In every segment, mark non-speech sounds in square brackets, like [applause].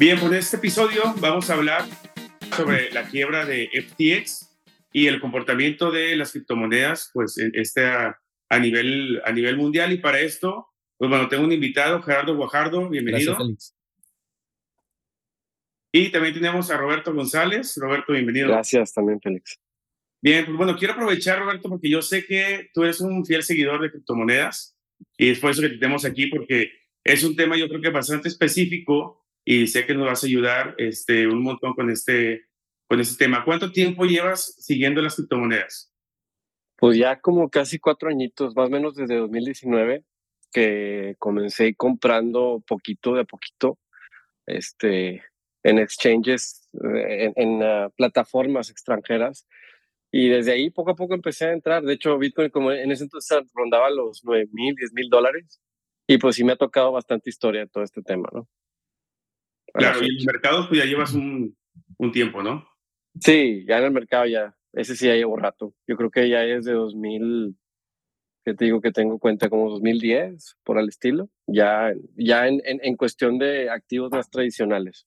Bien, pues en este episodio vamos a hablar sobre la quiebra de FTX y el comportamiento de las criptomonedas, pues este a, nivel, a nivel mundial. Y para esto, pues bueno, tengo un invitado, Gerardo Guajardo, bienvenido. Gracias, Félix. Y también tenemos a Roberto González. Roberto, bienvenido. Gracias también, Félix. Bien, pues bueno, quiero aprovechar, Roberto, porque yo sé que tú eres un fiel seguidor de criptomonedas y es por eso que te tenemos aquí, porque es un tema yo creo que bastante específico y sé que nos vas a ayudar este, un montón con este, con este tema. ¿Cuánto tiempo llevas siguiendo las criptomonedas? Pues ya como casi cuatro añitos, más o menos desde 2019, que comencé comprando poquito de a poquito este, en exchanges, en, en uh, plataformas extranjeras. Y desde ahí poco a poco empecé a entrar. De hecho, Bitcoin como en ese entonces rondaba los 9 mil, 10 mil dólares. Y pues sí me ha tocado bastante historia todo este tema, ¿no? Claro, y en el mercado pues ya llevas un, un, tiempo, ¿no? Sí, ya en el mercado ya, ese sí ya llevo rato. Yo creo que ya es de 2000, que te digo que tengo cuenta como 2010, por el estilo, ya, ya en, en, en cuestión de activos más tradicionales.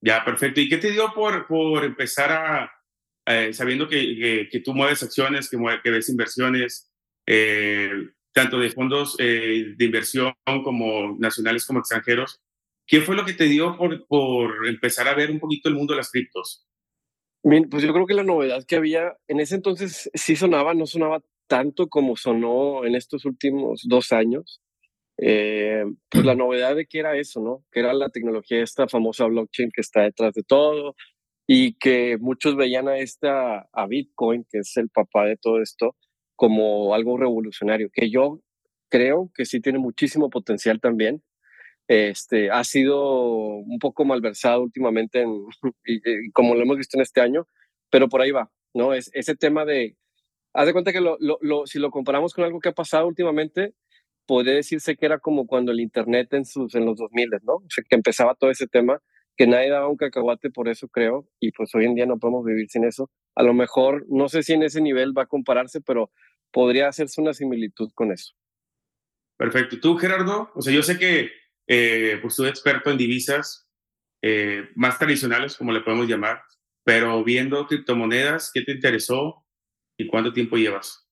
Ya, perfecto. ¿Y qué te dio por, por empezar a, eh, sabiendo que, que, tú mueves acciones, que, que ves inversiones, eh, tanto de fondos eh, de inversión como nacionales como extranjeros, ¿Qué fue lo que te dio por, por empezar a ver un poquito el mundo de las criptos? Bien, pues yo creo que la novedad que había en ese entonces sí sonaba, no sonaba tanto como sonó en estos últimos dos años. Eh, pues la novedad de que era eso, ¿no? Que era la tecnología, esta famosa blockchain que está detrás de todo y que muchos veían a esta, a Bitcoin, que es el papá de todo esto, como algo revolucionario, que yo creo que sí tiene muchísimo potencial también, este, ha sido un poco malversado últimamente, en, [laughs] y, como lo hemos visto en este año, pero por ahí va, ¿no? Es, ese tema de, haz de cuenta que lo, lo, si lo comparamos con algo que ha pasado últimamente, puede decirse que era como cuando el Internet en, sus, en los 2000, ¿no? O sea, que empezaba todo ese tema, que nadie daba un cacahuate por eso, creo, y pues hoy en día no podemos vivir sin eso. A lo mejor, no sé si en ese nivel va a compararse, pero podría hacerse una similitud con eso. Perfecto. ¿Tú, Gerardo? O sea, yo sé que eh, pues soy experto en divisas eh, más tradicionales, como le podemos llamar, pero viendo criptomonedas, ¿qué te interesó y cuánto tiempo llevas?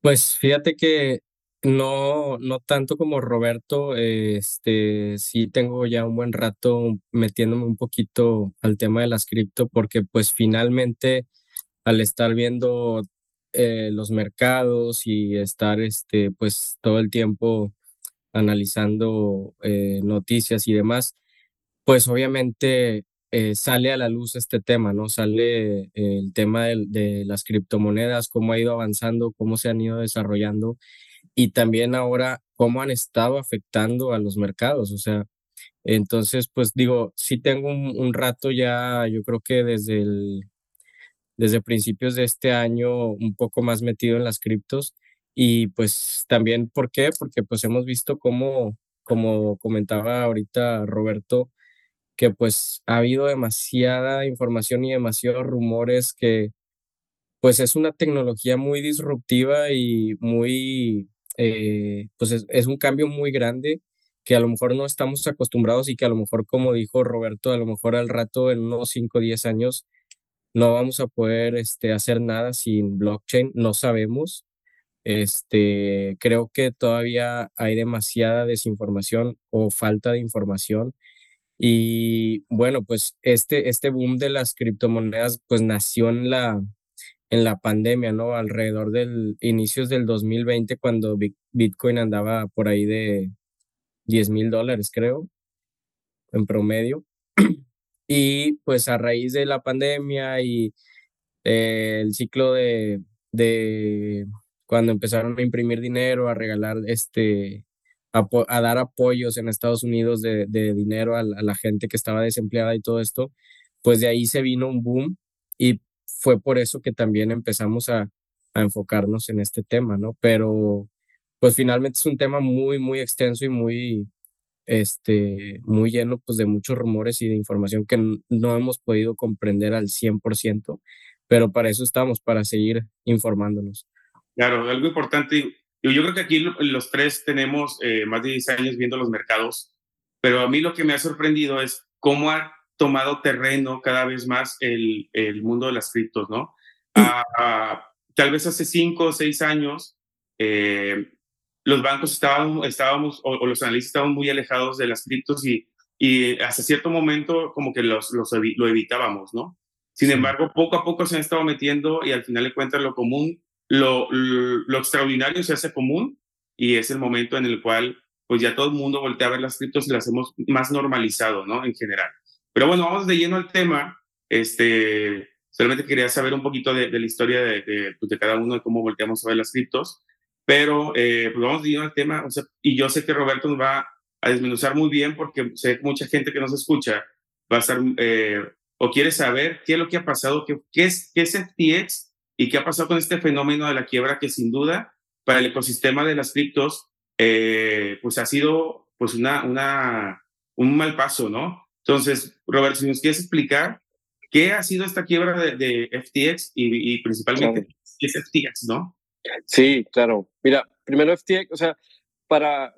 Pues fíjate que no, no tanto como Roberto, este, sí tengo ya un buen rato metiéndome un poquito al tema de las cripto, porque pues finalmente al estar viendo eh, los mercados y estar este, pues todo el tiempo analizando eh, noticias y demás, pues obviamente eh, sale a la luz este tema, ¿no? Sale el tema de, las criptomonedas, cómo ha ido avanzando, cómo se han ido desarrollando y también ahora cómo han estado afectando a los mercados, o sea, entonces, pues digo, sí tengo un, rato ya, yo creo que desde desde principios de este año, un poco más metido en las criptos y pues también, ¿por qué? Porque pues hemos visto cómo, como comentaba ahorita Roberto, que pues ha habido demasiada información y demasiados rumores que pues es una tecnología muy disruptiva y muy, eh, pues es, un cambio muy grande que a lo mejor no estamos acostumbrados y que a lo mejor, como dijo Roberto, a lo mejor al rato, en unos 5 o 10 años, no vamos a poder este, hacer nada sin blockchain, no sabemos. Este, creo que todavía hay demasiada desinformación o falta de información. Y bueno, pues este, este boom de las criptomonedas pues nació en la, en la pandemia, ¿no? Alrededor del inicios del 2020 cuando Bitcoin andaba por ahí de 10 mil dólares, creo, en promedio. Y pues a raíz de la pandemia y eh, el ciclo de, de cuando empezaron a imprimir dinero, a regalar, este, a, dar apoyos en Estados Unidos de, dinero a la, gente que estaba desempleada y todo esto, pues de ahí se vino un boom y fue por eso que también empezamos a, enfocarnos en este tema, ¿no? Pero pues finalmente es un tema muy, muy extenso y muy, este, muy lleno pues de muchos rumores y de información que no hemos podido comprender al 100%, pero para eso estamos, para seguir informándonos. Claro, algo importante. Yo, yo creo que aquí los tres tenemos eh, más de 10 años viendo los mercados pero a mí lo que me ha sorprendido es cómo ha tomado terreno cada vez más el, el mundo de las criptos, ¿no? Ah, tal vez hace cinco o seis años, eh, los bancos estaban, estábamos, o, los analistas estaban muy alejados de las criptos y, y hasta cierto momento como que los, los lo evitábamos, ¿no? Sin embargo, poco a poco se han estado metiendo y al final de cuentas lo común, lo, lo, extraordinario se hace común y es el momento en el cual pues ya todo el mundo voltea a ver las criptos y las hemos más normalizado, ¿no? En general. Pero bueno, vamos de lleno al tema. Este, solamente quería saber un poquito de, la historia de, de, pues cada uno, de cómo volteamos a ver las criptos. Pero eh, pues vamos de lleno al tema. Y yo sé que Roberto nos va a desmenuzar muy bien porque sé que mucha gente que nos escucha va a estar eh, o quiere saber qué es lo que ha pasado, qué, qué, es, qué es FTX y qué ha pasado con este fenómeno de la quiebra que sin duda para el ecosistema de las criptos eh, pues ha sido pues una, una, un mal paso, ¿no? Entonces, Roberto, si nos quieres explicar qué ha sido esta quiebra de, de FTX y, y principalmente qué es FTX, ¿no? Sí, claro. Mira, primero FTX, o sea, para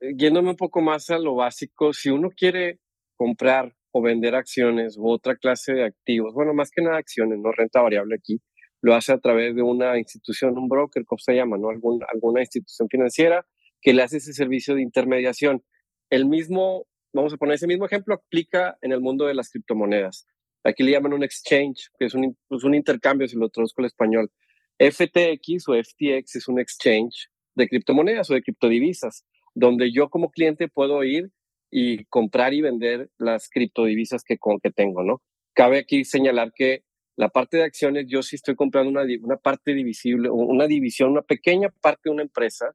eh, yéndome un poco más a lo básico, si uno quiere comprar o vender acciones u otra clase de activos, bueno, más que nada acciones, no renta variable aquí, lo hace a través de una institución, un broker, como se llama, ¿no? Algún, alguna institución financiera que le hace ese servicio de intermediación. El mismo, vamos a poner ese mismo ejemplo, aplica en el mundo de las criptomonedas. Aquí le llaman un exchange, que es un, pues un intercambio, si lo traduzco al español. FTX o FTX es un exchange de criptomonedas o de criptodivisas donde yo como cliente puedo ir y comprar y vender las criptodivisas que, con, que tengo, ¿no? Cabe aquí señalar que la parte de acciones, yo sí estoy comprando una, una parte divisible, una división, una pequeña parte de una empresa.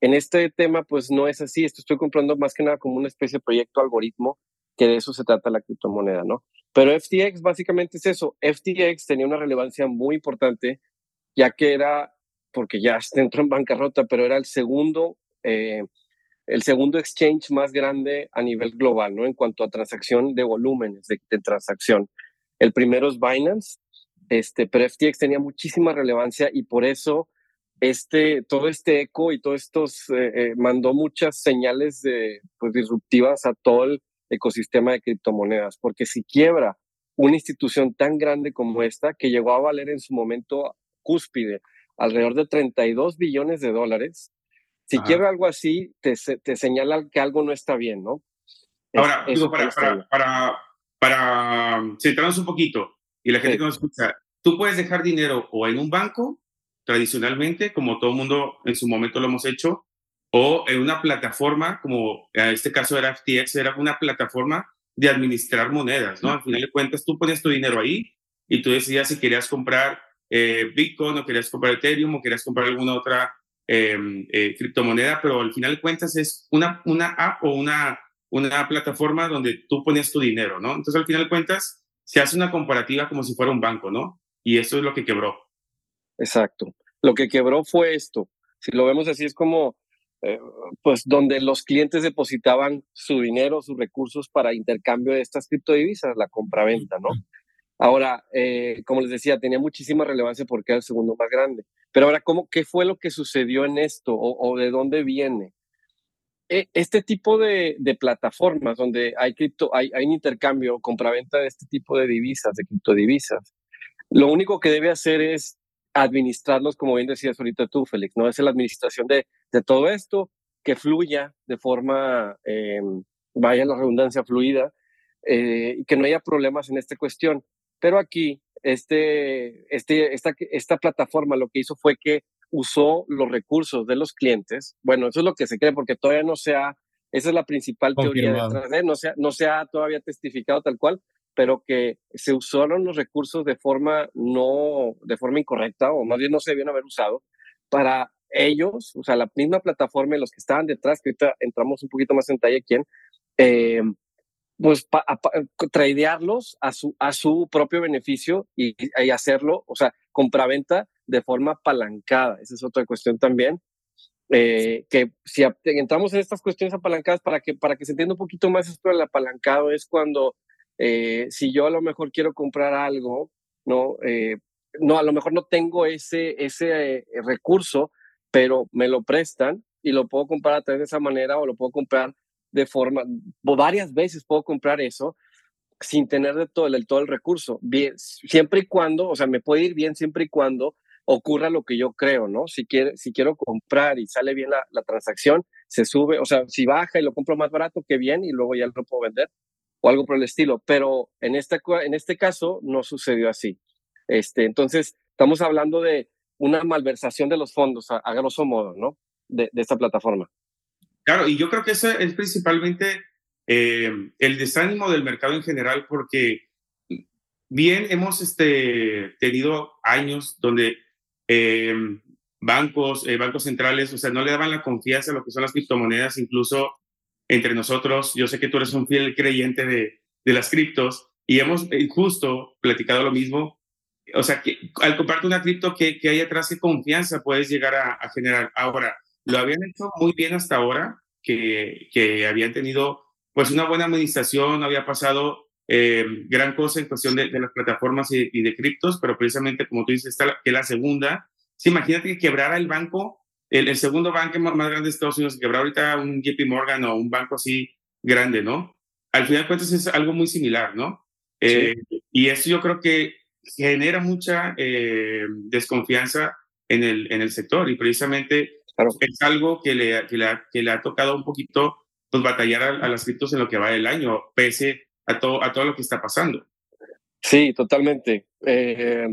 En este tema, pues no es así. Esto estoy comprando más que nada como una especie de proyecto algoritmo, que de eso se trata la criptomoneda, ¿no? Pero FTX básicamente es eso. FTX tenía una relevancia muy importante, ya que era, porque ya [laughs] entró en bancarrota, pero era el segundo eh, el segundo exchange más grande a nivel global, ¿no? En cuanto a transacción de volúmenes de, transacción. El primero es Binance, este, pero FTX tenía muchísima relevancia y por eso este, todo este eco y todo esto eh, eh, mandó muchas señales de, pues, disruptivas a todo el ecosistema de criptomonedas, porque si quiebra una institución tan grande como esta, que llegó a valer en su momento cúspide alrededor de 32 billones de dólares, si quiero algo así, te, te, señala que algo no está bien, ¿no? Ahora, para, para, para, para, um, centrarnos un poquito y la gente que nos escucha, tú puedes dejar dinero o en un banco, tradicionalmente, como todo mundo en su momento lo hemos hecho, o en una plataforma, como en este caso era FTX, era una plataforma de administrar monedas, ¿no? Al final de cuentas, tú pones tu dinero ahí y tú decías si querías comprar eh, Bitcoin o querías comprar Ethereum o querías comprar alguna otra Em, eh, criptomoneda, pero al final de cuentas es una, una app o una, una plataforma donde tú pones tu dinero, ¿no? Entonces al final de cuentas se hace una comparativa como si fuera un banco, ¿no? Y eso es lo que quebró. Exacto. Lo que quebró fue esto. Si lo vemos así es como, eh, pues donde los clientes depositaban su dinero, sus recursos para intercambio de estas criptodivisas, la compra-venta, ¿no? Ahora, eh, como les decía, tenía muchísima relevancia porque era el segundo más grande. Pero ahora, ¿cómo, ¿qué fue lo que sucedió en esto o, de dónde viene? E, este tipo de, plataformas donde hay, cripto, hay, hay un intercambio, compraventa de este tipo de divisas, de criptodivisas, lo único que debe hacer es administrarlos, como bien decías ahorita tú, Félix, ¿no? Es la administración de, de todo esto, que fluya de forma, eh, vaya la redundancia, fluida, eh, y que no haya problemas en esta cuestión. Pero aquí, este, este, esta plataforma lo que hizo fue que usó los recursos de los clientes. Bueno, eso es lo que se cree, porque todavía no se ha, esa es la principal teoría detrás de, no se, no se ha todavía testificado tal cual, pero que se usaron los recursos de forma no, de forma incorrecta, o más bien no se debían haber usado, para ellos, o sea, la misma plataforma y los que estaban detrás, que ahorita entramos un poquito más en detalle quién, eh, pues tradearlos a su, a su propio beneficio y, y, hacerlo, o sea, compraventa de forma apalancada. Esa es otra cuestión también. Eh, que si entramos en estas cuestiones apalancadas, para que, para que se entienda un poquito más esto del apalancado, es cuando eh, si yo a lo mejor quiero comprar algo, ¿no? Eh, no, a lo mejor no tengo ese, ese recurso, pero me lo prestan y lo puedo comprar a través de esa manera o lo puedo comprar de forma, varias veces puedo comprar eso sin tener de todo, el, todo el recurso. Bien, siempre y cuando, o sea, me puede ir bien siempre y cuando ocurra lo que yo creo, ¿no? Si, quiere, si quiero comprar y sale bien la, transacción, se sube, o sea, si baja y lo compro más barato, que bien, y luego ya lo puedo vender, o algo por el estilo. Pero en este, en este caso no sucedió así. Este, entonces, estamos hablando de una malversación de los fondos, a, grosso modo, ¿no? De, esta plataforma. Claro, y yo creo que eso es principalmente eh, el desánimo del mercado en general, porque bien hemos este, tenido años donde eh, bancos, eh, bancos centrales, o sea, no le daban la confianza a lo que son las criptomonedas, incluso entre nosotros. Yo sé que tú eres un fiel creyente de, de las criptos y hemos justo platicado lo mismo. O sea, que al comprarte una cripto que, que hay atrás de confianza puedes llegar a, a, generar. Ahora, lo habían hecho muy bien hasta ahora, que, que habían tenido pues una buena administración, había pasado eh, gran cosa en cuestión de, las plataformas y, de criptos, pero precisamente como tú dices, está que la segunda, sí, imagínate que quebrara el banco, el, segundo banco más, grande de Estados Unidos, quebrara ahorita un JP Morgan o un banco así grande, ¿no? Al final de cuentas es algo muy similar, ¿no? Eh, y eso yo creo que genera mucha eh, desconfianza en el, en el sector y precisamente es algo que le, que le, que le ha tocado un poquito pues batallar a, las criptos en lo que va del año, pese a todo, a todo lo que está pasando. Sí, totalmente. Eh,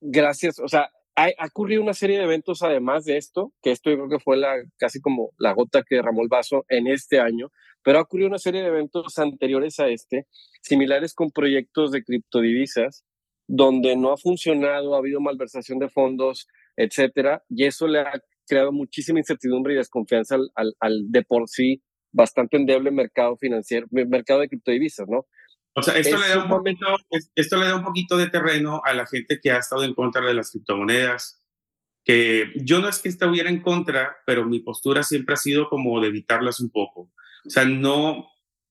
gracias. O sea, ha, ocurrido una serie de eventos además de esto, que esto yo creo que fue la, casi como la gota que derramó el vaso en este año, pero ha ocurrido una serie de eventos anteriores a este, similares con proyectos de criptodivisas, donde no ha funcionado, ha habido malversación de fondos, etcétera, y eso le ha creado muchísima incertidumbre y desconfianza al, al, al de por sí bastante endeble mercado financiero, mercado de criptodivisas, ¿no? O sea, esto le, da un poquito, esto le da un poquito de terreno a la gente que ha estado en contra de las criptomonedas, que yo no es que estuviera en contra, pero mi postura siempre ha sido como de evitarlas un poco. O sea, no...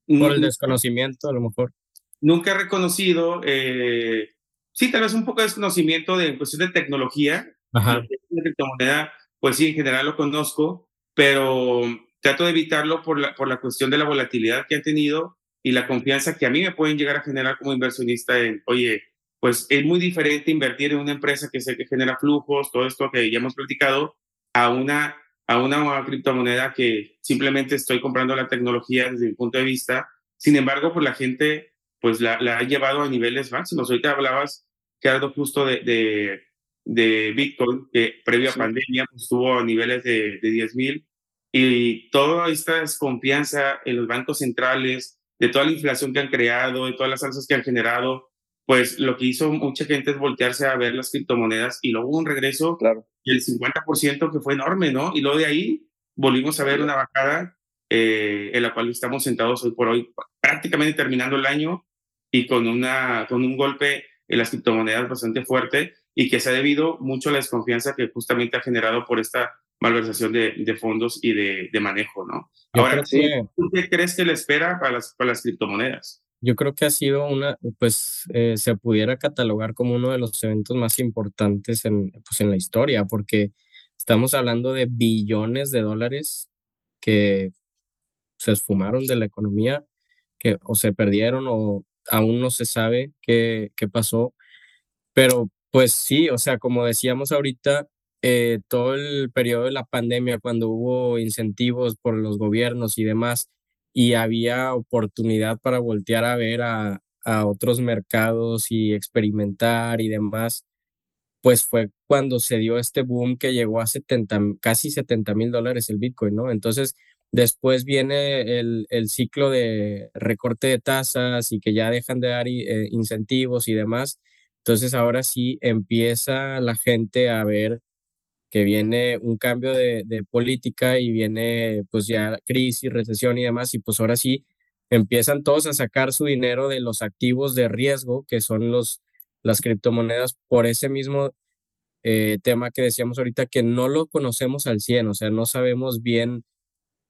Por el desconocimiento, a lo mejor. Nunca he reconocido, eh, sí, tal vez un poco de desconocimiento de cuestión de tecnología. Ajá. La criptomoneda, pues sí, en general lo conozco, pero trato de evitarlo por la, por la cuestión de la volatilidad que han tenido y la confianza que a mí me pueden llegar a generar como inversionista en, oye, pues es muy diferente invertir en una empresa que sé que genera flujos, todo esto que ya hemos platicado, a una, a una criptomoneda que simplemente estoy comprando la tecnología desde mi punto de vista. Sin embargo, pues la gente pues la, la ha llevado a niveles máximos. Ahorita hablabas, Gerardo, justo de, de, de Bitcoin, que previo a pandemia pues, estuvo a niveles de, de 10 mil y toda esta desconfianza en los bancos centrales, de toda la inflación que han creado, de todas las alzas que han generado, pues lo que hizo mucha gente es voltearse a ver las criptomonedas y luego un regreso claro. y el 50% que fue enorme, ¿no? Y luego de ahí volvimos a ver una bajada eh, en la cual estamos sentados hoy por hoy, prácticamente terminando el año y con, una, con un golpe en las criptomonedas bastante fuerte y que se ha debido mucho a la desconfianza que justamente ha generado por esta malversación de, de fondos y de, de, manejo, ¿no? Ahora, ¿qué crees que le espera para las, para las criptomonedas? Yo creo que ha sido una, pues eh, se pudiera catalogar como uno de los eventos más importantes en, pues, en la historia, porque estamos hablando de billones de dólares que se esfumaron de la economía, que o se perdieron o aún no se sabe qué, qué pasó, pero pues sí, o sea, como decíamos ahorita, eh, todo el periodo de la pandemia, cuando hubo incentivos por los gobiernos y demás, y había oportunidad para voltear a ver a, a otros mercados y experimentar y demás, pues fue cuando se dio este boom que llegó a 70, casi 70 mil dólares el Bitcoin, ¿no? Entonces, después viene el, el, ciclo de recorte de tasas y que ya dejan de dar eh, incentivos y demás. Entonces, ahora sí empieza la gente a ver que viene un cambio de, política y viene pues ya crisis, recesión y demás, y pues ahora sí empiezan todos a sacar su dinero de los activos de riesgo, que son los, las criptomonedas, por ese mismo eh, tema que decíamos ahorita, que no lo conocemos al 100, o sea, no sabemos bien,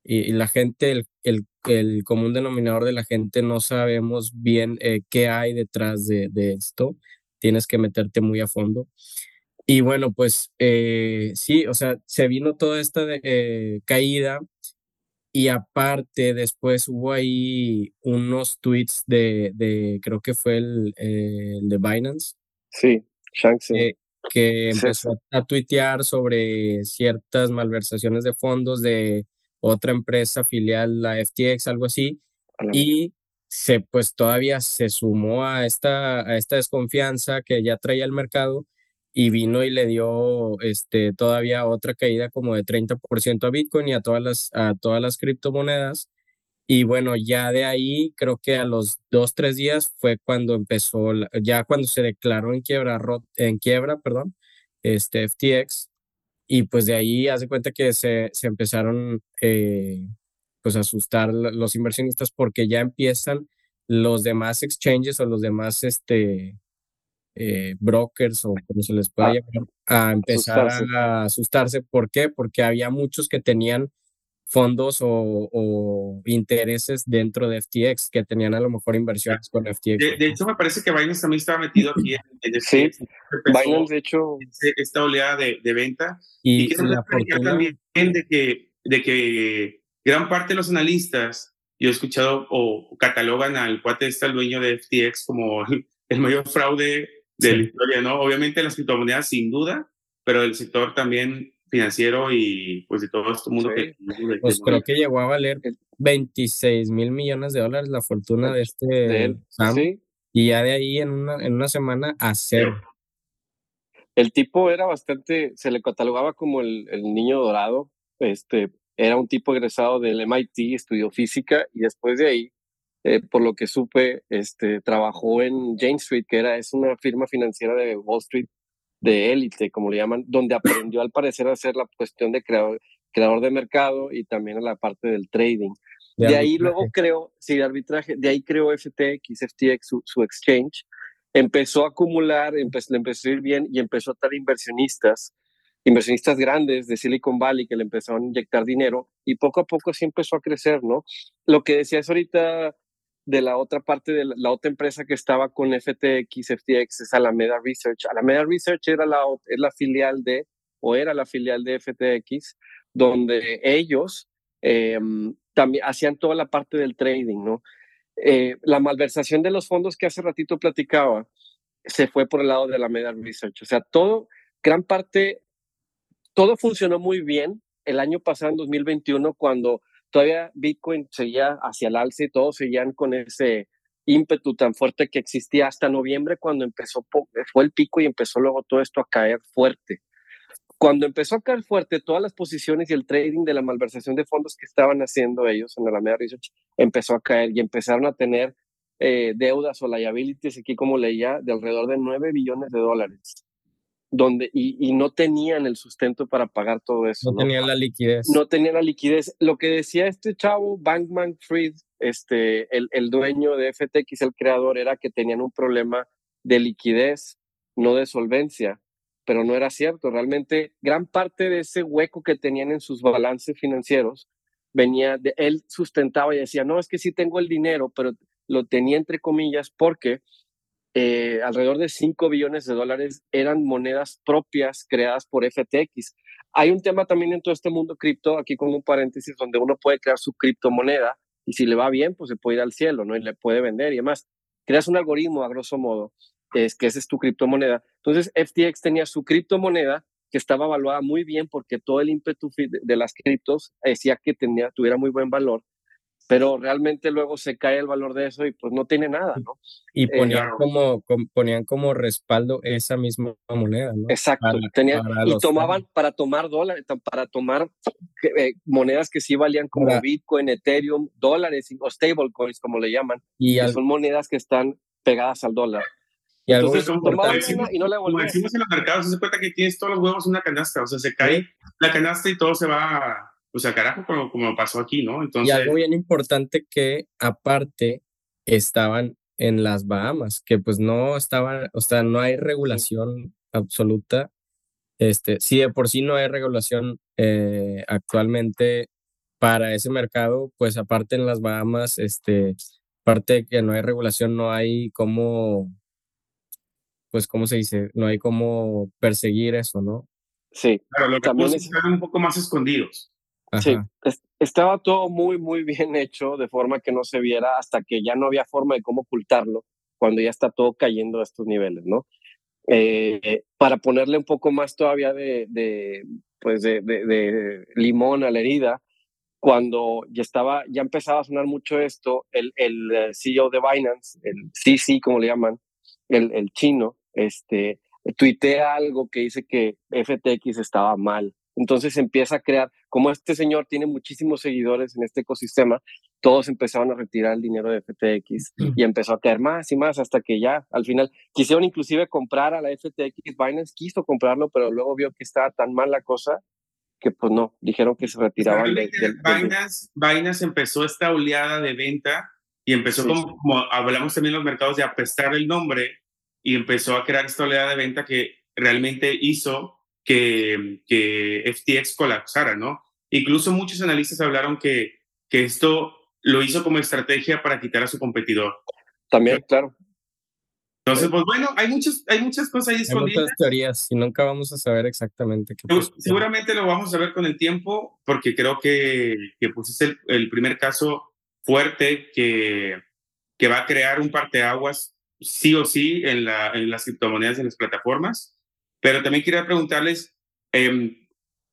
y, la gente, el, el, el, común denominador de la gente, no sabemos bien eh, qué hay detrás de, de esto, tienes que meterte muy a fondo. Y bueno, pues eh, sí, o sea, se vino toda esta eh, caída y aparte, después hubo ahí unos tweets de, de creo que fue el, de Binance. Sí. Que, empezó a tuitear sobre ciertas malversaciones de fondos de otra empresa filial, la FTX, algo así. Y se, pues todavía se sumó a esta, a esta desconfianza que ya traía el mercado y vino y le dio este, todavía otra caída como de 30% a Bitcoin y a todas las, a todas las criptomonedas. Y bueno, ya de ahí creo que a los dos, tres días fue cuando empezó, ya cuando se declaró en quiebra, en quiebra, perdón, este FTX. Y pues de ahí hace cuenta que se, se empezaron eh, pues a asustar los inversionistas porque ya empiezan los demás exchanges o los demás este, eh, brokers o como se les pueda ah, llamar, a empezar a asustarse. ¿Por qué? Porque había muchos que tenían fondos o, intereses dentro de FTX, que tenían a lo mejor inversiones con FTX. De, hecho, me parece que Binance también estaba metido aquí en, en Sí, Binance, de hecho. Esta oleada de, de venta. Y, y la fortuna... también de que, de que gran parte de los analistas, yo he escuchado o catalogan al cuate este, el dueño de FTX, como el mayor fraude de la historia, ¿no? Obviamente las criptomonedas sin duda, pero el sector también financiero y pues de todo este mundo que... Pues creo que llegó a valer 26 mil millones de dólares la fortuna de este Sam, y ya de ahí en una, en una semana a cero. El tipo era bastante, se le catalogaba como el, el niño dorado, este, era un tipo egresado del MIT, estudió física y después de ahí eh, por lo que supe, este, trabajó en Jane Street, que era, es una firma financiera de Wall Street de élite, como le llaman, donde aprendió al parecer a hacer la cuestión de creador, creador de mercado y también a la parte del trading. De, ahí luego creo, sí, de arbitraje, de ahí creó FTX, FTX, su, exchange, empezó a acumular, empezó, le empezó a ir bien y empezó a estar inversionistas, inversionistas grandes de Silicon Valley que le empezaron a inyectar dinero y poco a poco sí empezó a crecer, ¿no? Lo que decías ahorita, de la otra parte de la, otra empresa que estaba con FTX, FTX es Alameda Research. Alameda Research era la, es la filial de, o era la filial de FTX, donde ellos em, también hacían toda la parte del trading, ¿no? Eh, la malversación de los fondos que hace ratito platicaba se fue por el lado de Alameda Research. O sea, todo, gran parte, todo funcionó muy bien el año pasado, en 2021, cuando todavía Bitcoin seguía hacia el alza y todos seguían con ese ímpetu tan fuerte que existía hasta noviembre cuando empezó, fue el pico y empezó luego todo esto a caer fuerte. Cuando empezó a caer fuerte, todas las posiciones y el trading de la malversación de fondos que estaban haciendo ellos en la Alameda Research empezó a caer y empezaron a tener eh, deudas o liabilities, aquí como leía, de alrededor de 9 billones de dólares donde y, no tenían el sustento para pagar todo eso. No, tenían la liquidez. No tenían la liquidez. Lo que decía este chavo, Bankman Fried, este, el, el dueño de FTX, el creador, era que tenían un problema de liquidez, no de solvencia, pero no era cierto. Realmente gran parte de ese hueco que tenían en sus balances financieros venía de él sustentaba y decía, no, es que sí tengo el dinero, pero lo tenía entre comillas porque eh, alrededor de 5 billones de dólares eran monedas propias creadas por FTX. Hay un tema también en todo este mundo cripto, aquí con un paréntesis, donde uno puede crear su criptomoneda y si le va bien, pues se puede ir al cielo, ¿no? Y le puede vender y demás. Creas un algoritmo, a grosso modo, es que esa es tu criptomoneda. Entonces, FTX tenía su criptomoneda que estaba evaluada muy bien porque todo el ímpetu de las criptos decía que tenía, tuviera muy buen valor pero realmente luego se cae el valor de eso y pues no tiene nada, ¿no? Y eh, ponían, como, ponían como respaldo esa misma moneda, ¿no? Exacto, y tomaban para tomar dólares, para tomar eh, monedas que sí valían como Bitcoin, Ethereum, dólares o stablecoins como le llaman, y son monedas que están pegadas al dólar. Y Entonces, tomaban y no le Como decimos en los mercados, se cuenta que tienes todos los huevos en una canasta, o sea, se cae la canasta y todo se va o sea, carajo, como, como pasó aquí, ¿no? Entonces... Y algo bien importante que aparte estaban en las Bahamas, que pues no estaban, o sea, no hay regulación absoluta. Este, si de por sí no hay regulación eh, actualmente para ese mercado, pues aparte en las Bahamas, este, aparte de que no hay regulación, no hay cómo, pues, ¿cómo se dice? No hay cómo perseguir eso, ¿no? Sí. Claro, lo que también es... están un poco más escondidos. Sí, estaba todo muy, muy [laughs] bien hecho de forma que no se viera hasta que ya no había forma de cómo ocultarlo cuando ya está todo cayendo a estos niveles, ¿no? Eh, para ponerle un poco más todavía de, de pues de, de, limón a la herida, cuando ya estaba, ya empezaba a sonar mucho esto, el, el eh, CEO de Binance, el CC, como le llaman, el, el chino, este, tuitea algo que dice que FTX estaba mal. Entonces empieza a crear, como este señor tiene muchísimos seguidores en este ecosistema, todos empezaron a retirar el dinero de FTX y empezó a caer más y más hasta que ya al final quisieron inclusive comprar a la FTX, Binance quiso comprarlo, pero luego vio que estaba tan mal la cosa que pues no, dijeron que se retiraban. de, Binance, empezó esta oleada de venta y empezó como, como, hablamos también en los mercados de apestar el nombre y empezó a crear esta oleada de venta que realmente hizo que, que FTX colapsara, ¿no? Incluso muchos analistas hablaron que, que esto lo hizo como estrategia para quitar a su competidor. También, claro. Entonces, pues bueno, hay muchas, hay muchas cosas ahí escondidas. Hay muchas teorías y nunca vamos a saber exactamente qué pasa. Seguramente lo vamos a ver con el tiempo, porque creo que, que pues es el, el, primer caso fuerte que, que va a crear un parteaguas sí o sí en, la, en las criptomonedas de las plataformas. Pero también quería preguntarles, eh,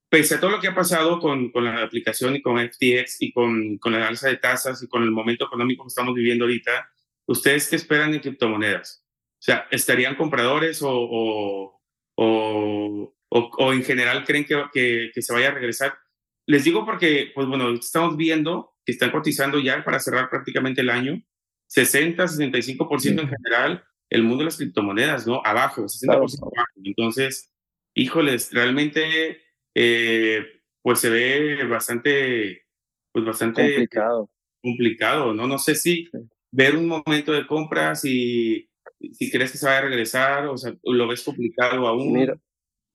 pese a todo lo que ha pasado con, con, la aplicación y con FTX y con, con la alza de tasas y con el momento económico que estamos viviendo ahorita, ¿ustedes qué esperan en criptomonedas? O sea, ¿estarían compradores o, o, o, o en general creen que, que, que, se vaya a regresar? Les digo porque, pues bueno, estamos viendo que están cotizando ya para cerrar prácticamente el año 60, 65% en general el mundo de las criptomonedas, ¿no? Abajo, 60% abajo. Entonces, híjoles, realmente, eh, pues se ve bastante, pues bastante complicado. complicado, ¿no? No sé si ver un momento de compras y si crees que se va a regresar, o sea, lo ves complicado aún. Mira,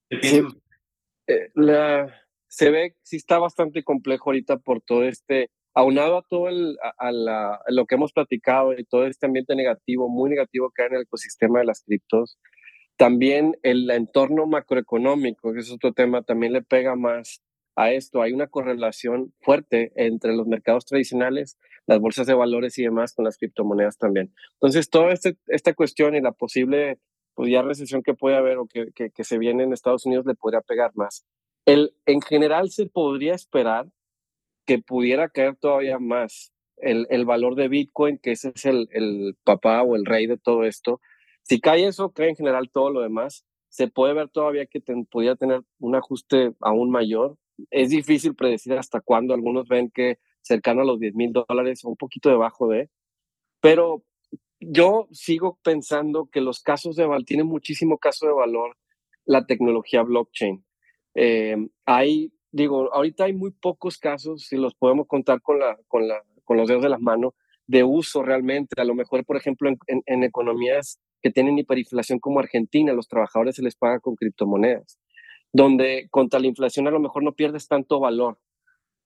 eh, la, se ve, sí está bastante complejo ahorita por todo este aunado a todo el, a, la, lo que hemos platicado y todo este ambiente negativo, muy negativo que hay en el ecosistema de las criptos, también el entorno macroeconómico, que es otro tema, también le pega más a esto. Hay una correlación fuerte entre los mercados tradicionales, las bolsas de valores y demás con las criptomonedas también. Entonces, toda este, esta cuestión y la posible pues ya recesión que puede haber o que, que, que se viene en Estados Unidos le podría pegar más. El, en general se podría esperar que pudiera caer todavía más el, el valor de Bitcoin, que ese es el, el, papá o el rey de todo esto. Si cae eso, cae en general todo lo demás. Se puede ver todavía que pudiera tener un ajuste aún mayor. Es difícil predecir hasta cuándo. Algunos ven que cercano a los 10 mil dólares o un poquito debajo de. Pero yo sigo pensando que los casos de valor, tiene muchísimo caso de valor la tecnología blockchain. Eh, hay digo, ahorita hay muy pocos casos, si los podemos contar con, la, con, la, con los dedos de las manos, de uso realmente. A lo mejor, por ejemplo, en, en, economías que tienen hiperinflación como Argentina, los trabajadores se les paga con criptomonedas, donde contra la inflación a lo mejor no pierdes tanto valor.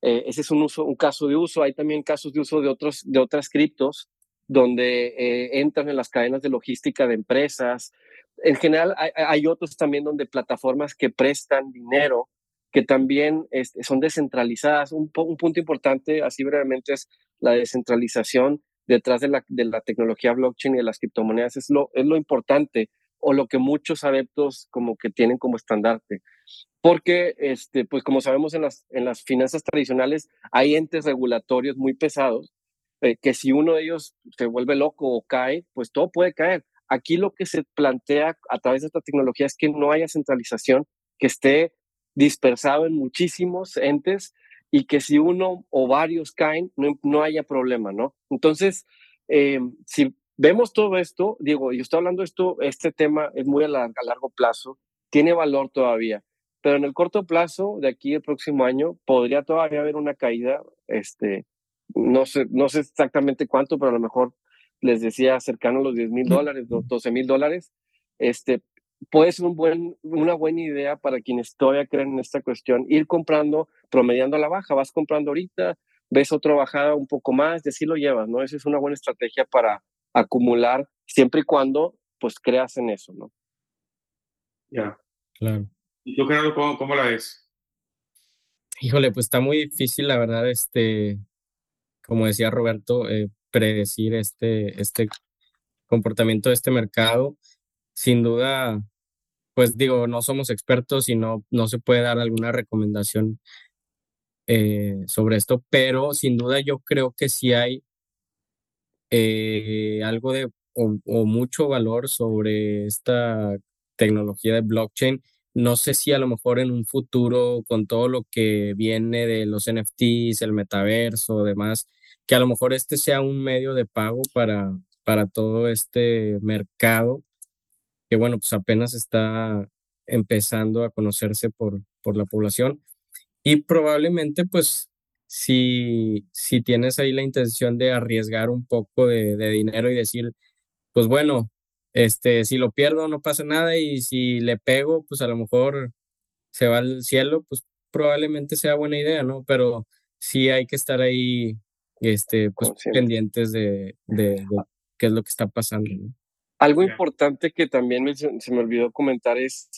Eh, ese es un, uso, un caso de uso. Hay también casos de uso de, otros, de otras criptos, donde eh, entran en las cadenas de logística de empresas. En general, hay, hay otros también donde plataformas que prestan dinero que también este, son descentralizadas. Un, un, punto importante, así brevemente, es la descentralización detrás de la, de la tecnología blockchain y de las criptomonedas. Es lo, es lo importante o lo que muchos adeptos como que tienen como estandarte. Porque, este, pues como sabemos en las, en las finanzas tradicionales, hay entes regulatorios muy pesados eh, que si uno de ellos se vuelve loco o cae, pues todo puede caer. Aquí lo que se plantea a través de esta tecnología es que no haya centralización, que esté dispersado en muchísimos entes y que si uno o varios caen, no, no haya problema, ¿no? Entonces, eh, si vemos todo esto, digo, yo estoy hablando de esto, este tema es muy a, a, largo plazo, tiene valor todavía, pero en el corto plazo, de aquí el próximo año, podría todavía haber una caída, este, no sé, no sé exactamente cuánto, pero a lo mejor les decía cercano a los 10 mil dólares, 12 mil dólares, este, puede ser un buen, una buena idea para quienes todavía creen en esta cuestión, ir comprando, promediando a la baja, vas comprando ahorita, ves otra bajada un poco más y así lo llevas, ¿no? Esa es una buena estrategia para acumular siempre y cuando pues creas en eso, ¿no? Ya. Claro. ¿Y tú, Gerardo, cómo, cómo la ves? Híjole, pues está muy difícil, la verdad, este, como decía Roberto, eh, predecir este, este comportamiento de este mercado. Sin duda, pues digo, no somos expertos y no, no se puede dar alguna recomendación eh, sobre esto, pero sin duda yo creo que sí hay eh, algo de o, o, mucho valor sobre esta tecnología de blockchain. No sé si a lo mejor en un futuro, con todo lo que viene de los NFTs, el metaverso, demás, que a lo mejor este sea un medio de pago para, para todo este mercado, que bueno, pues apenas está empezando a conocerse por, por la población. Y probablemente, pues, si, si tienes ahí la intención de arriesgar un poco de, de dinero y decir, pues bueno, este, si lo pierdo no pasa nada y si le pego, pues a lo mejor se va al cielo, pues probablemente sea buena idea, ¿no? Pero sí hay que estar ahí, este, pues pendientes de, de, qué es lo que está pasando. Algo importante que también se me olvidó comentar es,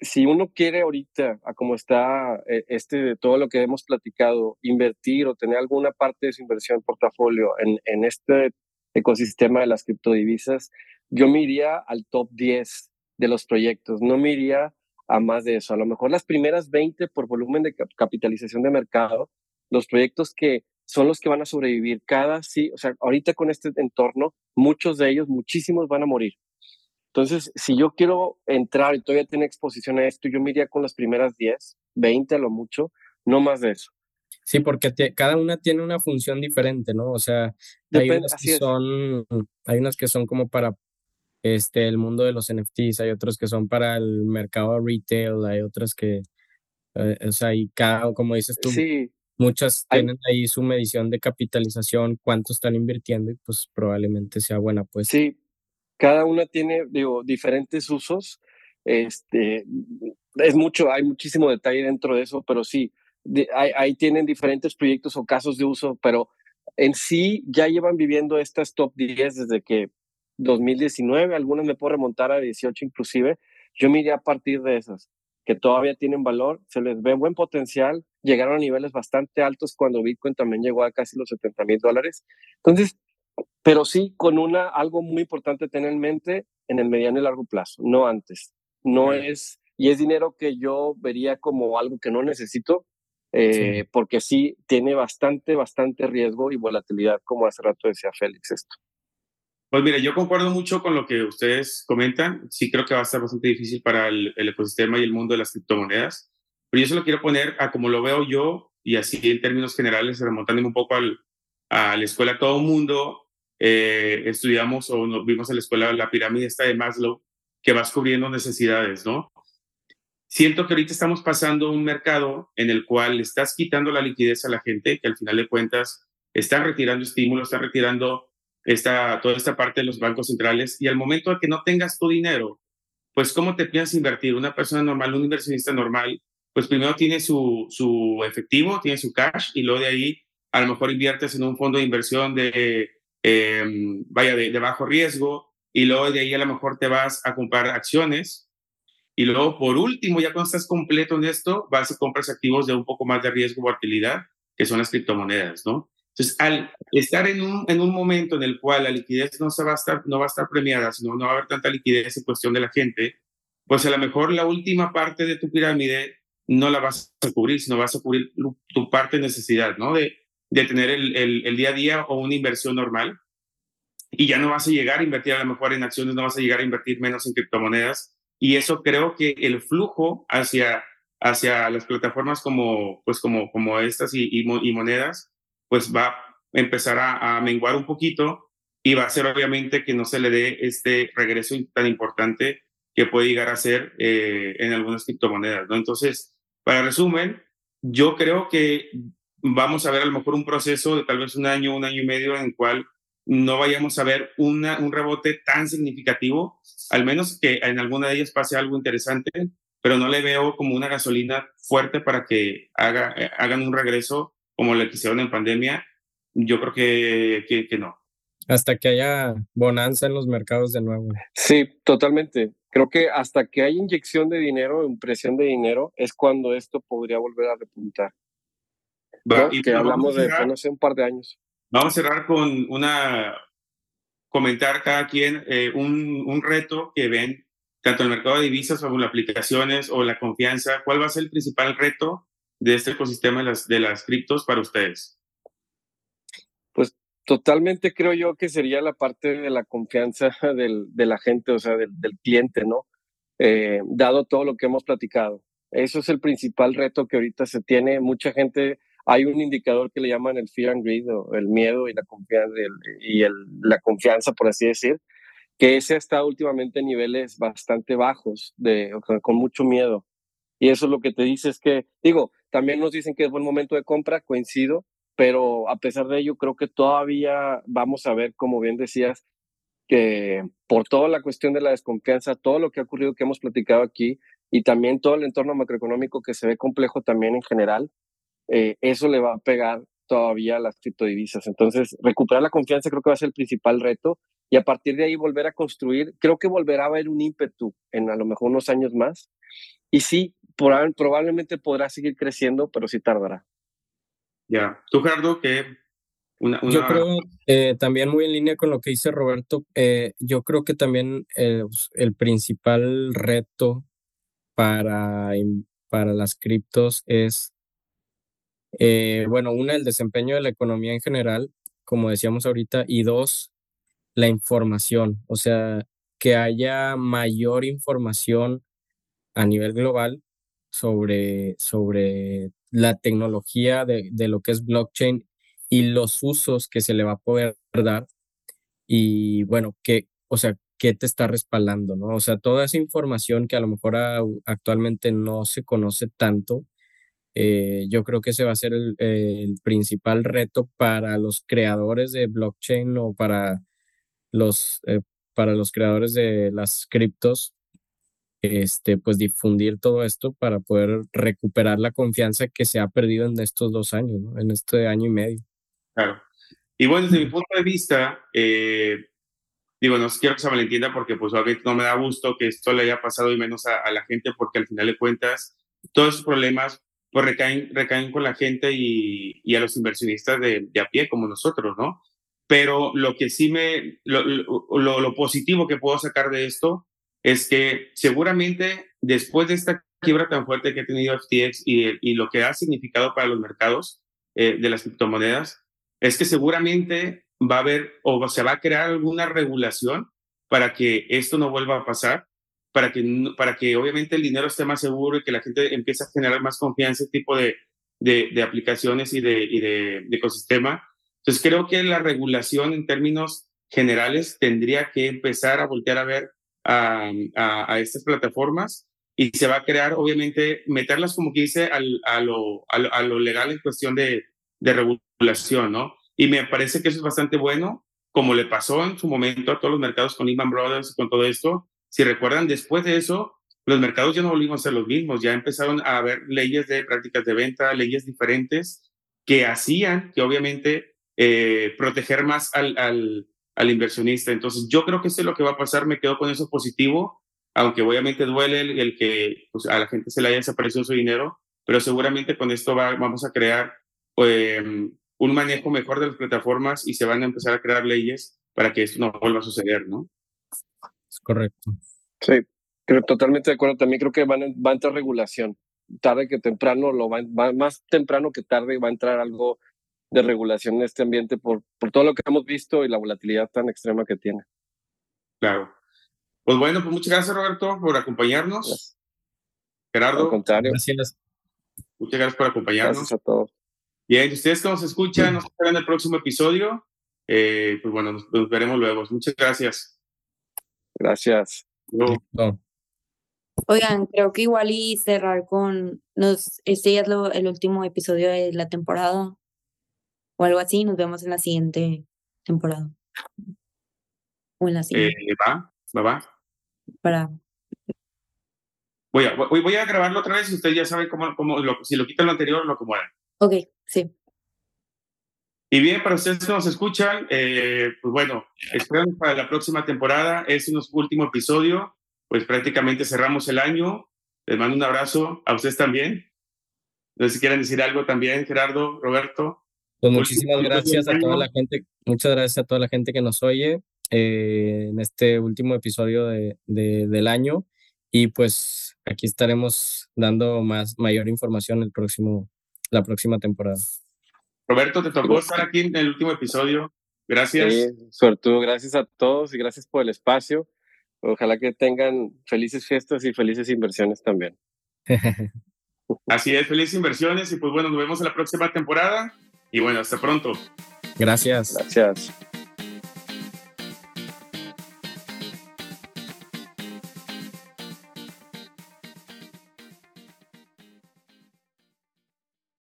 si uno quiere ahorita, a como está eh, este, todo lo que hemos platicado, invertir o tener alguna parte de su inversión en portafolio en, en este ecosistema de las criptodivisas, yo me iría al top 10 de los proyectos, no me iría a más de eso. A lo mejor las primeras 20 por volumen de capitalización de mercado, los proyectos que son los que van a sobrevivir. Cada sí, o sea, ahorita con este entorno, muchos de ellos, muchísimos van a morir. Entonces, si yo quiero entrar y todavía tener exposición a esto, yo me iría con las primeras 10, 20 a lo mucho, no más de eso. Sí, porque cada una tiene una función diferente, ¿no? O sea, hay unas que son, hay unas que son como para este, el mundo de los NFTs, hay otros que son para el mercado retail, hay otras que, eh, o sea, y cada, como dices tú, muchas tienen ahí su medición de capitalización, cuánto están invirtiendo y pues probablemente sea buena pues. Sí, cada una tiene, digo, diferentes usos. Este, es mucho, hay muchísimo detalle dentro de eso, pero sí, ahí tienen diferentes proyectos o casos de uso, pero en sí ya llevan viviendo estas top 10 desde que 2019, algunas me puedo remontar a 18 inclusive, yo me iría a partir de esas, que todavía tienen valor, se les ve buen potencial, llegaron a niveles bastante altos cuando Bitcoin también llegó a casi los 70 mil dólares. Entonces, pero sí con una, algo muy importante tener en mente en el mediano y largo plazo, no antes. No es, y es dinero que yo vería como algo que no necesito, eh, porque sí tiene bastante, bastante riesgo y volatilidad, como hace rato decía Félix esto. Pues mire, yo concuerdo mucho con lo que ustedes comentan. Sí creo que va a estar bastante difícil para el, ecosistema y el mundo de las criptomonedas. Pero yo se lo quiero poner a como lo veo yo y así en términos generales, remontándome un poco al, a la escuela todo mundo, eh, estudiamos o nos vimos en la escuela la pirámide esta de Maslow, que vas cubriendo necesidades, ¿no? Siento que ahorita estamos pasando un mercado en el cual estás quitando la liquidez a la gente, que al final de cuentas están retirando estímulos, están retirando esta, toda esta parte de los bancos centrales y al momento de que no tengas tu dinero, pues ¿cómo te piensas invertir? Una persona normal, un inversionista normal, pues primero tiene su, su efectivo, tiene su cash y luego de ahí a lo mejor inviertes en un fondo de inversión de, em, vaya, de, de, bajo riesgo y luego de ahí a lo mejor te vas a comprar acciones y luego por último, ya cuando estás completo en esto, vas y compras activos de un poco más de riesgo o volatilidad, que son las criptomonedas, ¿no? Entonces, al estar en un, en un momento en el cual la liquidez no, se va a estar, no va a estar premiada, sino no va a haber tanta liquidez en cuestión de la gente, pues a lo mejor la última parte de tu pirámide no la vas a cubrir, sino vas a cubrir tu parte de necesidad, ¿no? De, de tener el, el, día a día o una inversión normal. Y ya no vas a llegar a invertir a lo mejor en acciones, no vas a llegar a invertir menos en criptomonedas. Y eso creo que el flujo hacia, hacia las plataformas como, pues como, como estas y, y monedas pues va a empezar a, menguar un poquito y va a ser obviamente que no se le dé este regreso tan importante que puede llegar a ser eh, en algunas criptomonedas, ¿no? Entonces, para resumen, yo creo que vamos a ver a lo mejor un proceso de tal vez un año, un año y medio en el cual no vayamos a ver una, un rebote tan significativo, al menos que en alguna de ellas pase algo interesante, pero no le veo como una gasolina fuerte para que haga, eh, hagan un regreso como lo hicieron en pandemia, yo creo que, que, no. Hasta que haya bonanza en los mercados de nuevo. Sí, totalmente. Creo que hasta que haya inyección de dinero, impresión de dinero, es cuando esto podría volver a repuntar. que hablamos de, no sé, un par de años. Vamos a cerrar con una, comentar cada quien eh, un, un, reto que ven, tanto en el mercado de divisas o en las aplicaciones o la confianza. ¿Cuál va a ser el principal reto de este ecosistema de las, de las criptos para ustedes? Pues totalmente creo yo que sería la parte de la confianza [laughs] del, de la gente, o sea, del, del cliente, ¿no? Eh, dado todo lo que hemos platicado. Eso es el principal reto que ahorita se tiene. Mucha gente, hay un indicador que le llaman el fear and greed, o el miedo y la confianza, y el, la confianza, por así decir, que ese estado últimamente en niveles bastante bajos, de, con mucho miedo. Y eso es lo que te dice es que, digo, también nos dicen que es buen momento de compra, coincido, pero a pesar de ello, creo que todavía vamos a ver, como bien decías, que por toda la cuestión de la desconfianza, todo lo que ha ocurrido que hemos platicado aquí y también todo el entorno macroeconómico que se ve complejo también en general, eh, eso le va a pegar todavía a las criptodivisas. Entonces, recuperar la confianza creo que va a ser el principal reto y a partir de ahí volver a construir, creo que volverá a haber un ímpetu en a lo mejor unos años más. Y sí, probablemente podrá seguir creciendo, pero sí tardará. Ya, tú Gerardo, que yo creo eh, también muy en línea con lo que dice Roberto, eh, yo creo que también eh, pues, el principal reto para, para las criptos es, bueno, una, el desempeño de la economía en general, como decíamos ahorita, y dos, la información, o sea, que haya mayor información a nivel global sobre, sobre la tecnología de, de lo que es blockchain y los usos que se le va a poder dar y bueno, que, o sea, qué te está respaldando, ¿no? O sea, toda esa información que a lo mejor actualmente no se conoce tanto, eh, yo creo que ese va a ser el, principal reto para los creadores de blockchain o para los, eh, para los creadores de las criptos, este, pues difundir todo esto para poder recuperar la confianza que se ha perdido en estos dos años, ¿no? en este año y medio. Claro. Y bueno, desde mi punto de vista, eh, digo, no quiero que se malentienda porque pues obviamente no me da gusto que esto le haya pasado y menos a, la gente porque al final de cuentas todos esos problemas pues recaen, recaen con la gente y, y a los inversionistas de, de, a pie como nosotros, ¿no? Pero lo que sí me, lo, lo, lo, positivo que puedo sacar de esto es que seguramente después de esta quiebra tan fuerte que ha tenido FTX y, lo que ha significado para los mercados eh, de las criptomonedas, es que seguramente va a haber o se va a crear alguna regulación para que esto no vuelva a pasar, para que, para que obviamente el dinero esté más seguro y que la gente empiece a generar más confianza en este tipo de, de, aplicaciones y, de, y de, ecosistema. Entonces creo que la regulación en términos generales tendría que empezar a voltear a ver a, a, estas plataformas y se va a crear, obviamente, meterlas como que dice al, a, lo, a, lo, legal en cuestión de, de regulación, ¿no? Y me parece que eso es bastante bueno, como le pasó en su momento a todos los mercados con Lehman Brothers y con todo esto. Si recuerdan, después de eso, los mercados ya no volvimos a ser los mismos, ya empezaron a haber leyes de prácticas de venta, leyes diferentes que hacían que obviamente eh, proteger más al, al, al, inversionista. Entonces yo creo que eso es lo que va a pasar, me quedo con eso positivo, aunque obviamente duele el, que pues, a la gente se le haya desaparecido su dinero, pero seguramente con esto va, vamos a crear pues, un manejo mejor de las plataformas y se van a empezar a crear leyes para que esto no vuelva a suceder, ¿no? Es correcto. Sí, creo totalmente de acuerdo. También creo que van, va a entrar regulación. Tarde que temprano, lo va, más temprano que tarde va a entrar algo de regulación en este ambiente por, por todo lo que hemos visto y la volatilidad tan extrema que tiene. Claro. Pues bueno, pues muchas gracias Roberto por acompañarnos. Gerardo. Al contrario. Gracias. Muchas gracias por acompañarnos. Gracias a todos. Bien, ustedes que nos escuchan, nos esperan en el próximo episodio. Eh, pues bueno, nos, veremos luego. Muchas gracias. Gracias. Oigan, creo que igual y cerrar con nos, este ya es el último episodio de la temporada o algo así. Nos vemos en la siguiente temporada. O en la siguiente. Eh, va, va, va. Para. Voy a, voy, a grabarlo otra vez y ustedes ya saben cómo, cómo lo, si lo quitan lo anterior, lo acomodan. Ok, sí. Y bien, para ustedes que nos escuchan, eh, pues bueno, esperamos para la próxima temporada. Es nuestro último episodio, pues prácticamente cerramos el año. Les mando un abrazo a ustedes también. No sé si quieren decir algo también, Gerardo, Roberto. Pues muchísimas gracias a toda la gente, muchas gracias a toda la gente que nos oye eh, en este último episodio de, del año y pues aquí estaremos dando más mayor información el próximo la próxima temporada. Roberto, te tocó estar aquí en el último episodio. Gracias. Sí, sobre todo gracias a todos y gracias por el espacio. Ojalá que tengan felices fiestas y felices inversiones también. Así es, felices inversiones y pues bueno, nos vemos en la próxima temporada y bueno, hasta pronto. Gracias. Gracias.